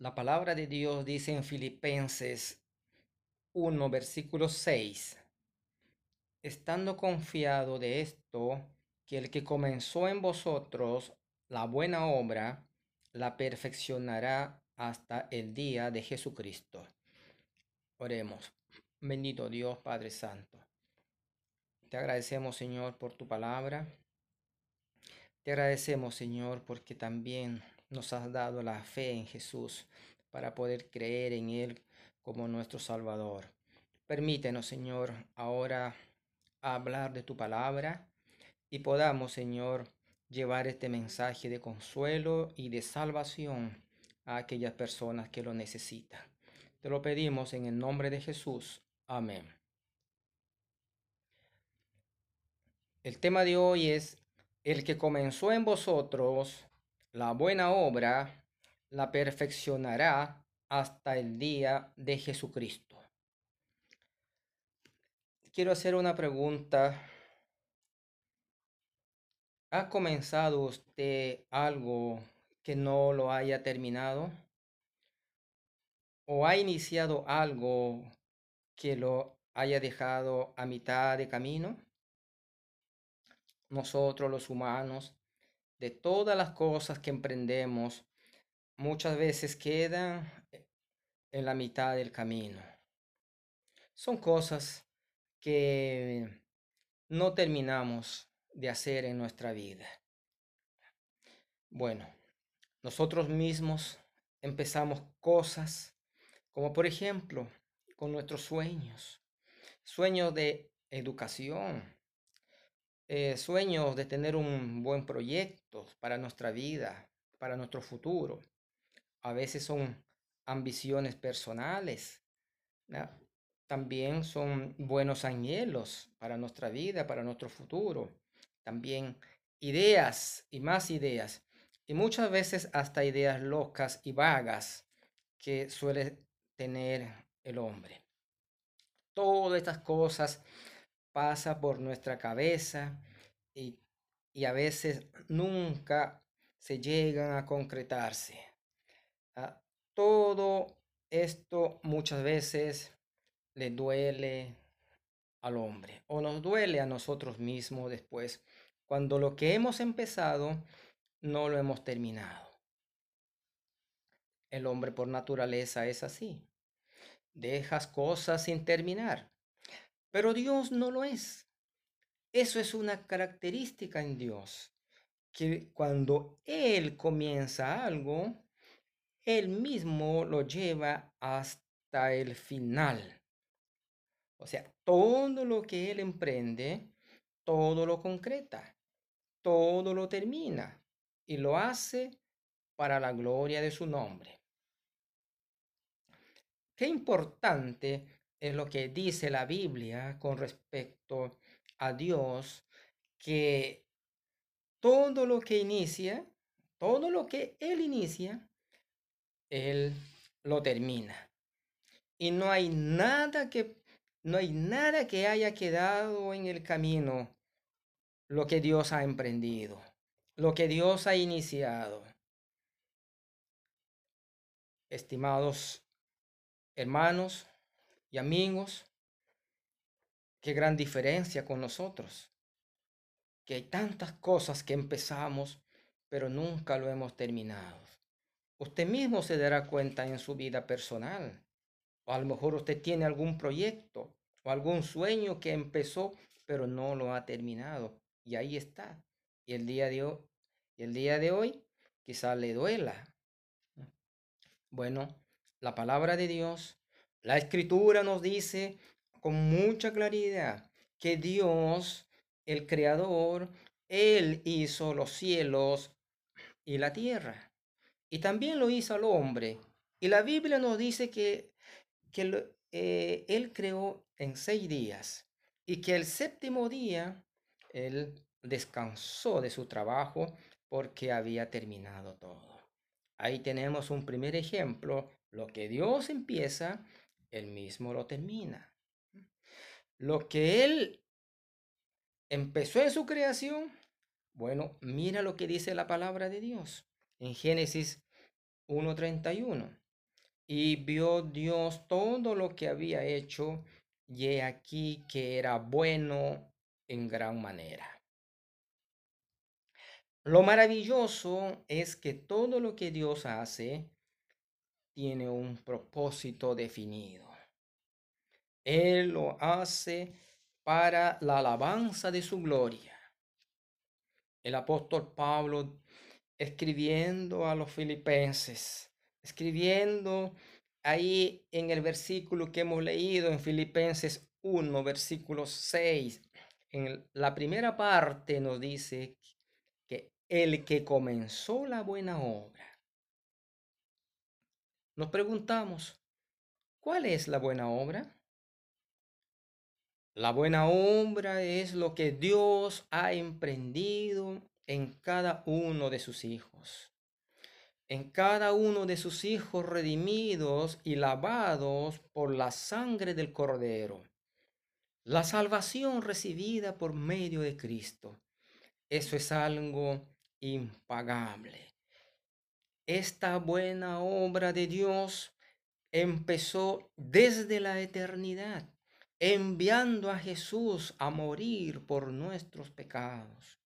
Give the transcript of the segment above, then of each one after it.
La palabra de Dios dice en Filipenses 1, versículo 6, estando confiado de esto, que el que comenzó en vosotros la buena obra, la perfeccionará hasta el día de Jesucristo. Oremos. Bendito Dios Padre Santo. Te agradecemos, Señor, por tu palabra. Te agradecemos, Señor, porque también nos has dado la fe en Jesús para poder creer en Él como nuestro Salvador. Permítenos, Señor, ahora hablar de tu palabra y podamos, Señor, llevar este mensaje de consuelo y de salvación a aquellas personas que lo necesitan. Te lo pedimos en el nombre de Jesús. Amén. El tema de hoy es, el que comenzó en vosotros la buena obra, la perfeccionará hasta el día de Jesucristo. Quiero hacer una pregunta. ¿Ha comenzado usted algo que no lo haya terminado? ¿O ha iniciado algo que lo haya dejado a mitad de camino? nosotros los humanos, de todas las cosas que emprendemos, muchas veces quedan en la mitad del camino. Son cosas que no terminamos de hacer en nuestra vida. Bueno, nosotros mismos empezamos cosas como por ejemplo con nuestros sueños, sueños de educación, eh, sueños de tener un buen proyecto para nuestra vida, para nuestro futuro. A veces son ambiciones personales. También son buenos anhelos para nuestra vida, para nuestro futuro. También ideas y más ideas. Y muchas veces hasta ideas locas y vagas que suele tener el hombre. Todas estas cosas pasa por nuestra cabeza y, a veces nunca se llegan a concretarse. Ah, todo esto muchas veces le duele al hombre o nos duele a nosotros mismos después cuando lo que hemos empezado no lo hemos terminado. El hombre por naturaleza es así. Dejas cosas sin terminar. Pero Dios no lo es. Eso es una característica en Dios, que cuando Él comienza algo, Él mismo lo lleva hasta el final. O sea, todo lo que Él emprende, todo lo concreta, todo lo termina y lo hace para la gloria de su nombre. Qué importante es lo que dice la Biblia con respecto a Dios, que todo lo que inicia, todo lo que Él inicia, Él lo termina. Y no hay nada que, no hay nada que haya quedado en el camino lo que Dios ha emprendido, lo que Dios ha iniciado. Estimados hermanos, y amigos, qué gran diferencia con nosotros, que hay tantas cosas que empezamos, pero nunca lo hemos terminado. Usted mismo se dará cuenta en su vida personal, o a lo mejor usted tiene algún proyecto o algún sueño que empezó, pero no lo ha terminado. Y ahí está. Y el día de hoy, el día de hoy quizá le duela. Bueno, la palabra de Dios la escritura nos dice con mucha claridad que Dios, el creador, Él hizo los cielos y la tierra. Y también lo hizo al hombre. Y la Biblia nos dice que, que eh, Él creó en seis días y que el séptimo día Él descansó de su trabajo porque había terminado todo. Ahí tenemos un primer ejemplo. Lo que Dios empieza, él mismo lo termina. Lo que Él empezó en su creación, bueno, mira lo que dice la palabra de Dios en Génesis 1.31. Y vio Dios todo lo que había hecho, y he aquí que era bueno en gran manera. Lo maravilloso es que todo lo que Dios hace tiene un propósito definido. Él lo hace para la alabanza de su gloria. El apóstol Pablo escribiendo a los filipenses, escribiendo ahí en el versículo que hemos leído en Filipenses 1, versículo 6, en la primera parte nos dice que el que comenzó la buena obra. Nos preguntamos, ¿cuál es la buena obra? La buena obra es lo que Dios ha emprendido en cada uno de sus hijos. En cada uno de sus hijos redimidos y lavados por la sangre del Cordero. La salvación recibida por medio de Cristo. Eso es algo impagable. Esta buena obra de Dios empezó desde la eternidad, enviando a Jesús a morir por nuestros pecados.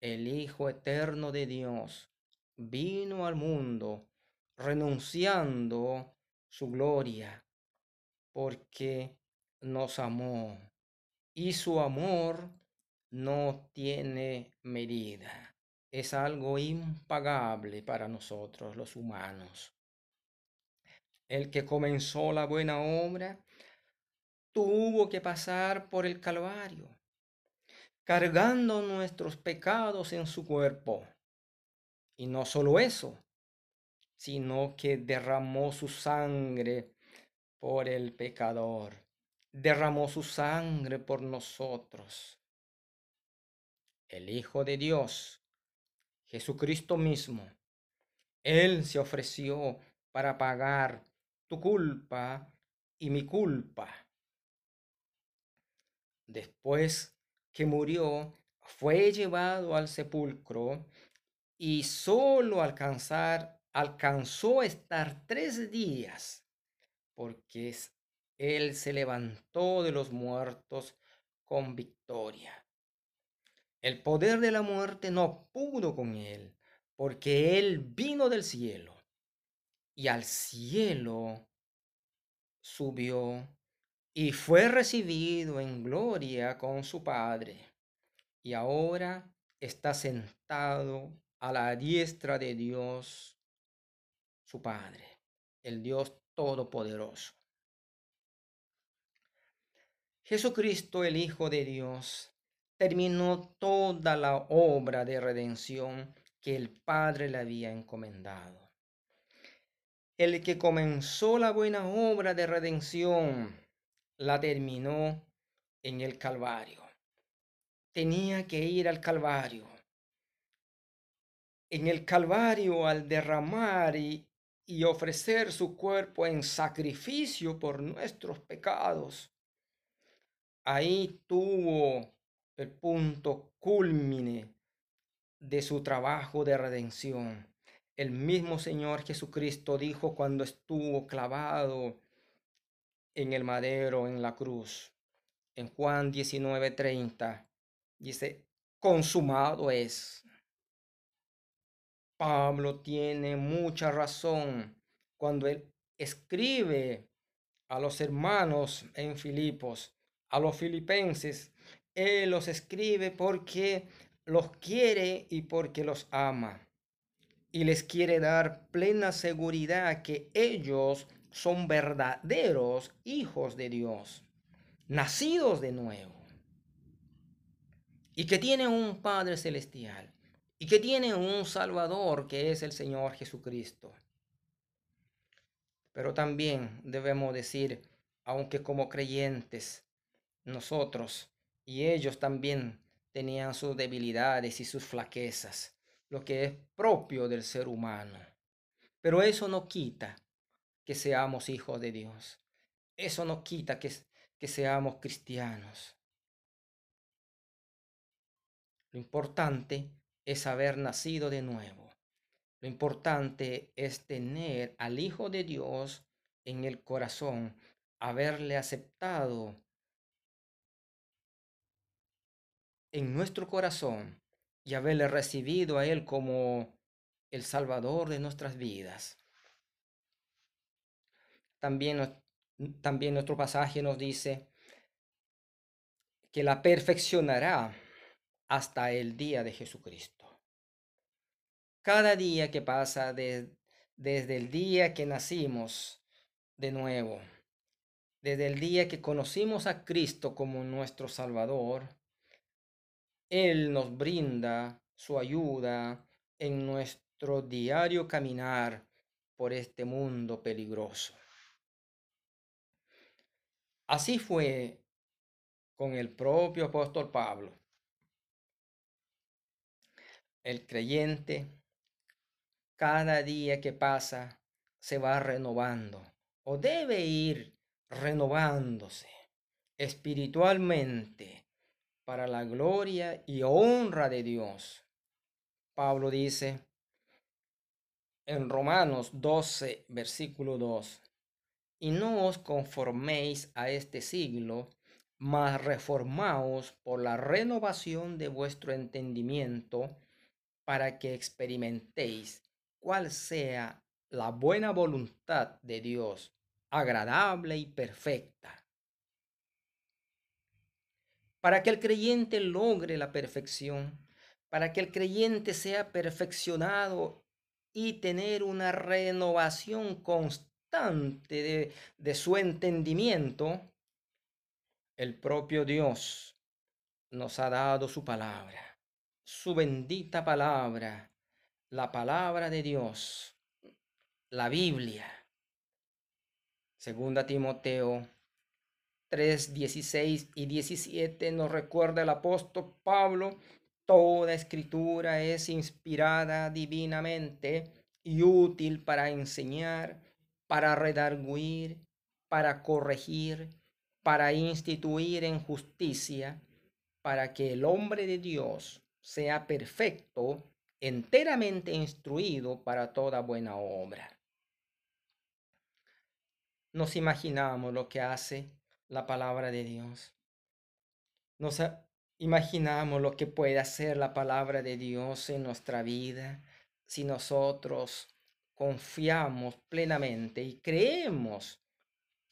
El Hijo eterno de Dios vino al mundo renunciando su gloria porque nos amó y su amor no tiene medida. Es algo impagable para nosotros los humanos. El que comenzó la buena obra tuvo que pasar por el Calvario, cargando nuestros pecados en su cuerpo. Y no solo eso, sino que derramó su sangre por el pecador derramó su sangre por nosotros. El Hijo de Dios, Jesucristo mismo, Él se ofreció para pagar tu culpa y mi culpa. Después que murió, fue llevado al sepulcro y solo alcanzar, alcanzó estar tres días, porque él se levantó de los muertos con victoria. El poder de la muerte no pudo con él, porque él vino del cielo y al cielo subió y fue recibido en gloria con su Padre. Y ahora está sentado a la diestra de Dios, su Padre, el Dios Todopoderoso. Jesucristo, el Hijo de Dios, terminó toda la obra de redención que el Padre le había encomendado. El que comenzó la buena obra de redención la terminó en el Calvario. Tenía que ir al Calvario. En el Calvario, al derramar y, y ofrecer su cuerpo en sacrificio por nuestros pecados, ahí tuvo el punto culmine de su trabajo de redención. El mismo Señor Jesucristo dijo cuando estuvo clavado en el madero, en la cruz, en Juan 19:30, dice, consumado es. Pablo tiene mucha razón cuando él escribe a los hermanos en Filipos a los filipenses, Él los escribe porque los quiere y porque los ama. Y les quiere dar plena seguridad que ellos son verdaderos hijos de Dios, nacidos de nuevo. Y que tienen un Padre celestial. Y que tienen un Salvador que es el Señor Jesucristo. Pero también debemos decir, aunque como creyentes nosotros y ellos también tenían sus debilidades y sus flaquezas, lo que es propio del ser humano. Pero eso no quita que seamos hijos de Dios. Eso no quita que, seamos cristianos. Lo importante es haber nacido de nuevo. Lo importante es tener al Hijo de Dios en el corazón, haberle aceptado en nuestro corazón y haberle recibido a Él como el Salvador de nuestras vidas. También, también nuestro pasaje nos dice que la perfeccionará hasta el día de Jesucristo. Cada día que pasa desde el día que nacimos de nuevo, desde el día que conocimos a Cristo como nuestro Salvador, Él nos brinda su ayuda en nuestro diario caminar por este mundo peligroso. Así fue con el propio apóstol Pablo. El creyente, cada día que pasa, se va renovando o debe ir renovándose espiritualmente para la gloria y honra de Dios. Pablo dice en Romanos 12, versículo 2, y no os conforméis a este siglo, mas reformaos por la renovación de vuestro entendimiento, para que experimentéis cuál sea la buena voluntad de Dios, agradable y perfecta. Para que el creyente logre la perfección, para que el creyente sea perfeccionado y tener una renovación constante de, su entendimiento, el propio Dios nos ha dado su palabra, su bendita palabra, la palabra de Dios, la Biblia. Segunda Timoteo 3, 16 y 17 nos recuerda el apóstol Pablo, toda escritura es inspirada divinamente y útil para enseñar, para redarguir, para corregir, para instituir en justicia, para que el hombre de Dios sea perfecto, enteramente instruido para toda buena obra. Nos imaginamos lo que hace la palabra de Dios. Nos imaginamos lo que puede hacer la palabra de Dios en nuestra vida si nosotros confiamos plenamente y creemos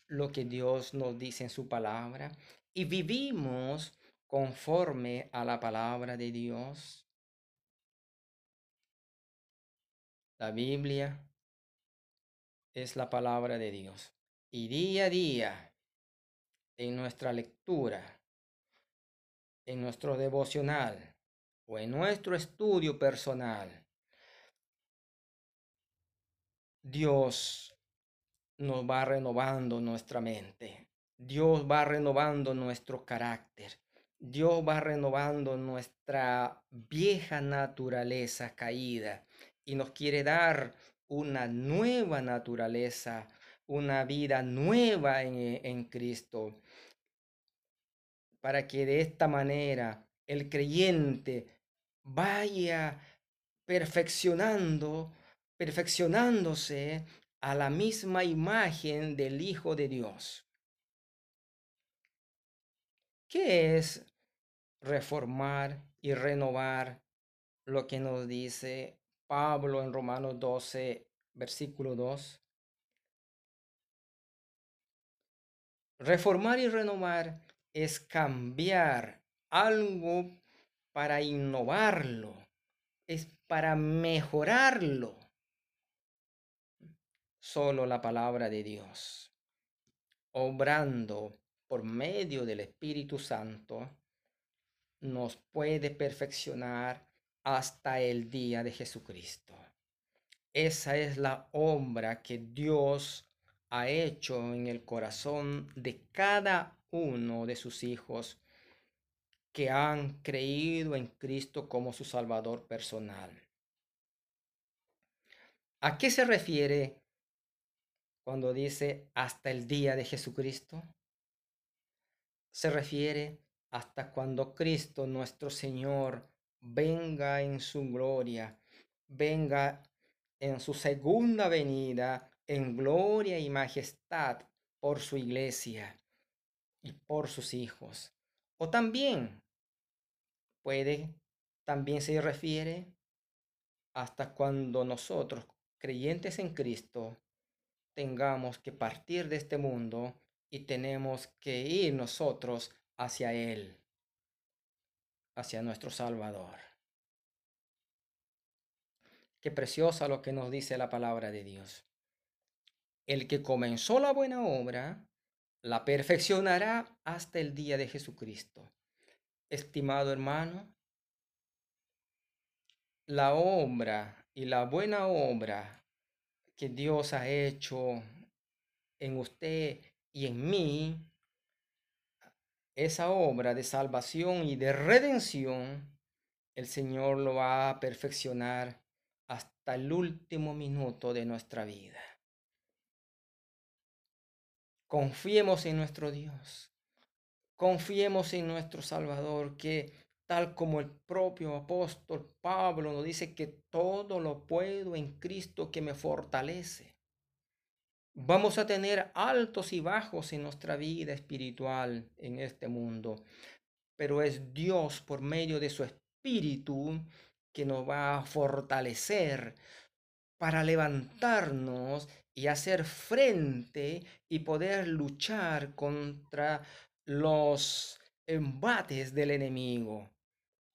lo que Dios nos dice en su palabra y vivimos conforme a la palabra de Dios. La Biblia es la palabra de Dios. Y día a día, en nuestra lectura, en nuestro devocional o en nuestro estudio personal, Dios nos va renovando nuestra mente. Dios va renovando nuestro carácter. Dios va renovando nuestra vieja naturaleza caída y nos quiere dar una nueva naturaleza, una vida nueva en, en Cristo, para que de esta manera el creyente vaya perfeccionando, perfeccionándose a la misma imagen del Hijo de Dios. ¿Qué es reformar y renovar lo que nos dice Pablo en Romanos 12, versículo 2? Reformar y renovar es cambiar algo para innovarlo, es para mejorarlo solo la palabra de Dios, obrando por medio del Espíritu Santo, nos puede perfeccionar hasta el día de Jesucristo. Esa es la obra que Dios ha hecho en el corazón de cada uno de sus hijos que han creído en Cristo como su Salvador personal. ¿A qué se refiere cuando dice hasta el día de Jesucristo, se refiere hasta cuando Cristo nuestro Señor venga en su gloria, venga en su segunda venida en gloria y majestad por su iglesia y por sus hijos. O también puede, también se refiere hasta cuando nosotros, creyentes en Cristo, tengamos que partir de este mundo y tenemos que ir nosotros hacia Él, hacia nuestro Salvador. Qué preciosa lo que nos dice la palabra de Dios. El que comenzó la buena obra, la perfeccionará hasta el día de Jesucristo. Estimado hermano, la obra y la buena obra que Dios ha hecho en usted y en mí, esa obra de salvación y de redención, el Señor lo va a perfeccionar hasta el último minuto de nuestra vida. Confiemos en nuestro Dios. Confiemos en nuestro Salvador, que tal como el propio apóstol Pablo nos dice que todo lo puedo en Cristo que me fortalece. Vamos a tener altos y bajos en nuestra vida espiritual en este mundo, pero es Dios por medio de su Espíritu que nos va a fortalecer para levantarnos y hacer frente y poder luchar contra los embates del enemigo,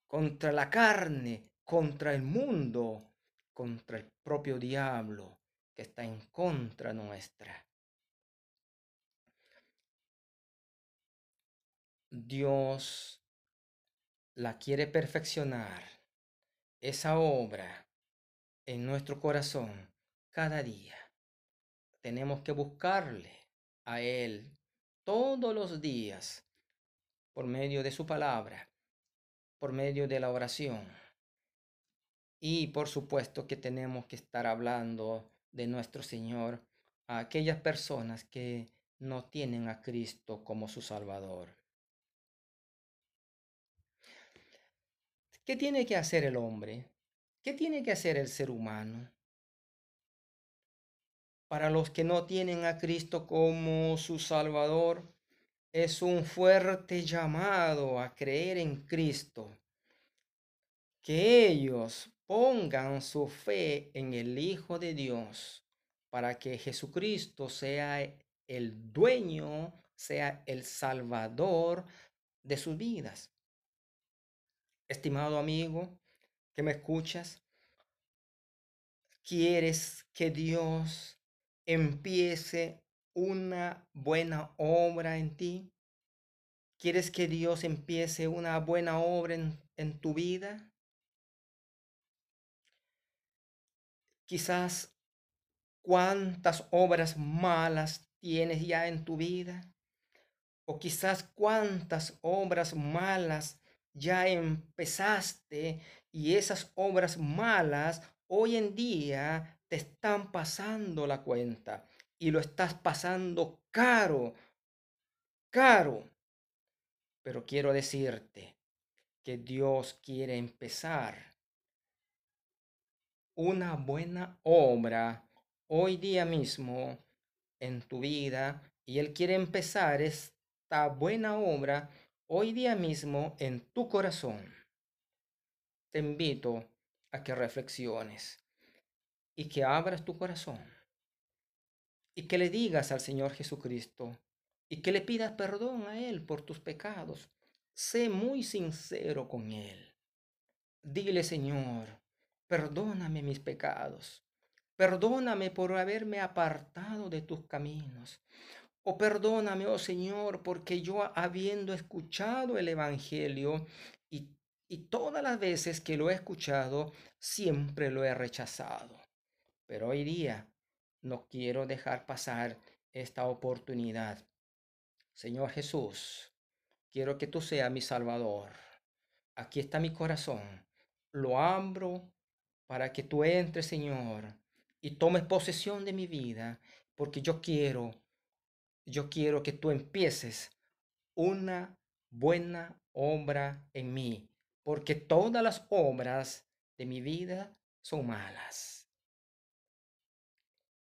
contra la carne, contra el mundo, contra el propio diablo que está en contra nuestra. Dios la quiere perfeccionar, esa obra en nuestro corazón cada día tenemos que buscarle a Él todos los días por medio de su palabra, por medio de la oración. Y por supuesto que tenemos que estar hablando de nuestro Señor a aquellas personas que no tienen a Cristo como su Salvador. ¿Qué tiene que hacer el hombre? ¿Qué tiene que hacer el ser humano? para los que no tienen a Cristo como su Salvador, es un fuerte llamado a creer en Cristo. Que ellos pongan su fe en el Hijo de Dios para que Jesucristo sea el dueño, sea el Salvador de sus vidas. Estimado amigo que me escuchas, ¿quieres que Dios empiece una buena obra en ti? ¿Quieres que Dios empiece una buena obra en, en tu vida? Quizás cuántas obras malas tienes ya en tu vida. O quizás cuántas obras malas ya empezaste y esas obras malas hoy en día te están pasando la cuenta y lo estás pasando caro, caro. Pero quiero decirte que Dios quiere empezar una buena obra hoy día mismo en tu vida y Él quiere empezar esta buena obra hoy día mismo en tu corazón. Te invito a que reflexiones y que abras tu corazón y que le digas al Señor Jesucristo y que le pidas perdón a Él por tus pecados. Sé muy sincero con Él. Dile, Señor, perdóname mis pecados. Perdóname por haberme apartado de tus caminos. O perdóname, oh Señor, porque yo habiendo escuchado el Evangelio y, y todas las veces que lo he escuchado, siempre lo he rechazado. Pero hoy día no quiero dejar pasar esta oportunidad. Señor Jesús, quiero que tú seas mi Salvador. Aquí está mi corazón. Lo abro para que tú entres, Señor, y tomes posesión de mi vida, porque yo quiero, yo quiero que tú empieces una buena obra en mí, porque todas las obras de mi vida son malas.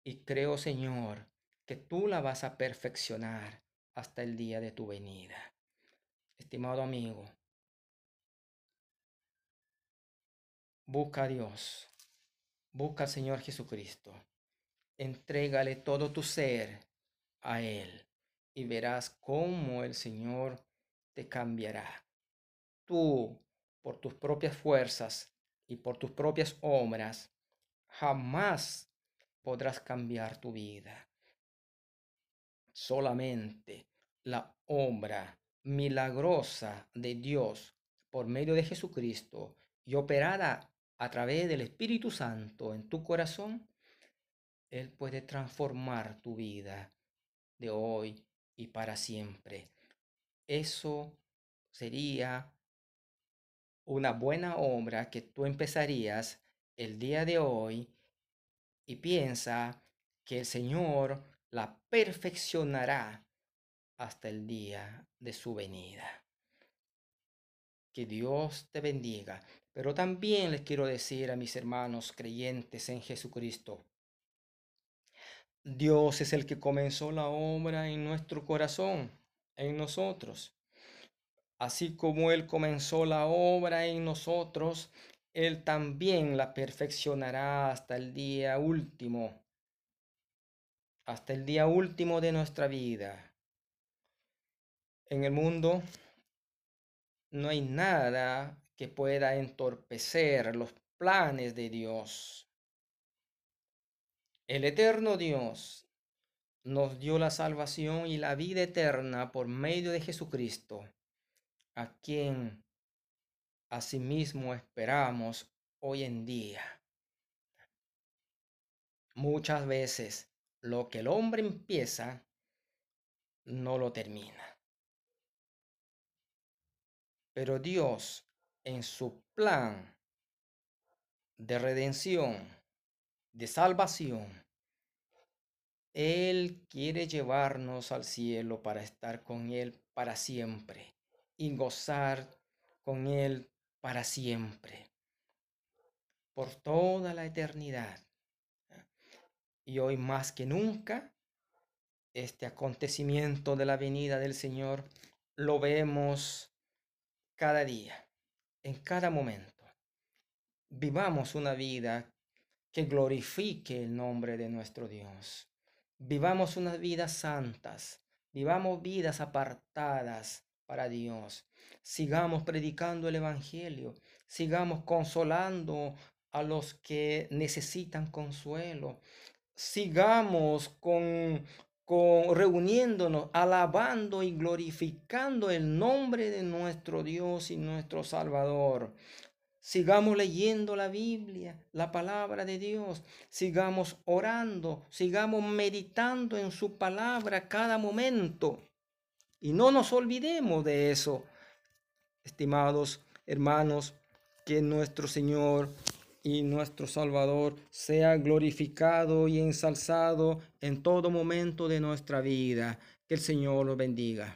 Y creo, Señor, que tú la vas a perfeccionar hasta el día de tu venida. Estimado amigo, busca a Dios, busca al Señor Jesucristo, entrégale todo tu ser a Él y verás cómo el Señor te cambiará. Tú, por tus propias fuerzas y por tus propias obras, jamás podrás cambiar tu vida. Solamente la obra milagrosa de Dios por medio de Jesucristo y operada a través del Espíritu Santo en tu corazón, Él puede transformar tu vida de hoy y para siempre. Eso sería una buena obra que tú empezarías el día de hoy y piensa que el Señor la perfeccionará hasta el día de su venida. Que Dios te bendiga. Pero también les quiero decir a mis hermanos creyentes en Jesucristo, Dios es el que comenzó la obra en nuestro corazón, en nosotros. Así como Él comenzó la obra en nosotros, Él también la perfeccionará hasta el día último, hasta el día último de nuestra vida. En el mundo no hay nada que pueda entorpecer los planes de Dios. El eterno Dios nos dio la salvación y la vida eterna por medio de Jesucristo, a quien asimismo esperamos hoy en día. Muchas veces lo que el hombre empieza no lo termina. Pero Dios, en su plan de redención, de salvación. Él quiere llevarnos al cielo para estar con Él para siempre y gozar con Él para siempre, por toda la eternidad. Y hoy más que nunca, este acontecimiento de la venida del Señor lo vemos cada día, en cada momento. Vivamos una vida que glorifique el nombre de nuestro Dios. Vivamos unas vidas santas, vivamos vidas apartadas para Dios. Sigamos predicando el Evangelio, sigamos consolando a los que necesitan consuelo. Sigamos con, con reuniéndonos, alabando y glorificando el nombre de nuestro Dios y nuestro Salvador. Sigamos leyendo la Biblia, la palabra de Dios. Sigamos orando, sigamos meditando en su palabra cada momento. Y no nos olvidemos de eso, estimados hermanos, que nuestro Señor y nuestro Salvador sea glorificado y ensalzado en todo momento de nuestra vida. Que el Señor los bendiga.